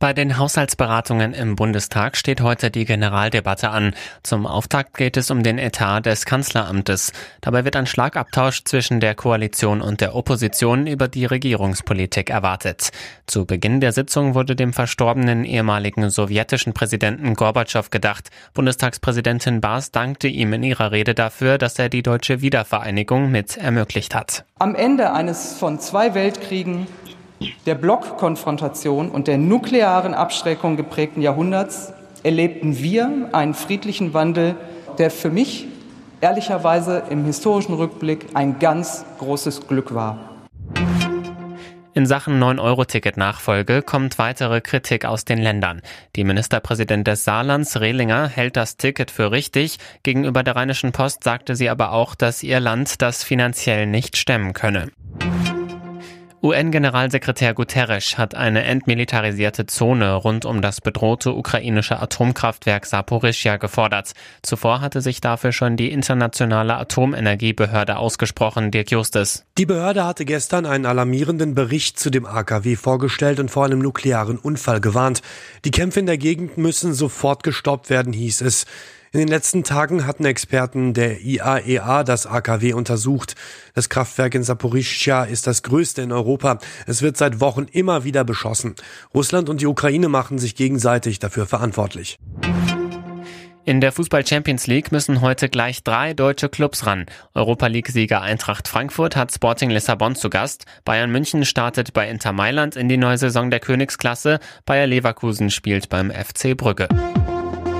Bei den Haushaltsberatungen im Bundestag steht heute die Generaldebatte an. Zum Auftakt geht es um den Etat des Kanzleramtes. Dabei wird ein Schlagabtausch zwischen der Koalition und der Opposition über die Regierungspolitik erwartet. Zu Beginn der Sitzung wurde dem verstorbenen ehemaligen sowjetischen Präsidenten Gorbatschow gedacht. Bundestagspräsidentin Baas dankte ihm in ihrer Rede dafür, dass er die deutsche Wiedervereinigung mit ermöglicht hat. Am Ende eines von zwei Weltkriegen der Blockkonfrontation und der nuklearen Abschreckung geprägten Jahrhunderts erlebten wir einen friedlichen Wandel, der für mich ehrlicherweise im historischen Rückblick ein ganz großes Glück war. In Sachen 9-Euro-Ticket-Nachfolge kommt weitere Kritik aus den Ländern. Die Ministerpräsident des Saarlands, Rehlinger, hält das Ticket für richtig. Gegenüber der Rheinischen Post sagte sie aber auch, dass ihr Land das finanziell nicht stemmen könne. UN-Generalsekretär Guterres hat eine entmilitarisierte Zone rund um das bedrohte ukrainische Atomkraftwerk Saporischja gefordert. Zuvor hatte sich dafür schon die internationale Atomenergiebehörde ausgesprochen, Dirk Justus. Die Behörde hatte gestern einen alarmierenden Bericht zu dem AKW vorgestellt und vor einem nuklearen Unfall gewarnt. Die Kämpfe in der Gegend müssen sofort gestoppt werden, hieß es. In den letzten Tagen hatten Experten der IAEA e das AKW untersucht. Das Kraftwerk in Saporischschja ist das größte in Europa. Es wird seit Wochen immer wieder beschossen. Russland und die Ukraine machen sich gegenseitig dafür verantwortlich. In der Fußball Champions League müssen heute gleich drei deutsche Clubs ran. Europa League-Sieger Eintracht Frankfurt hat Sporting Lissabon zu Gast. Bayern München startet bei Inter Mailand in die neue Saison der Königsklasse. Bayer Leverkusen spielt beim FC Brügge.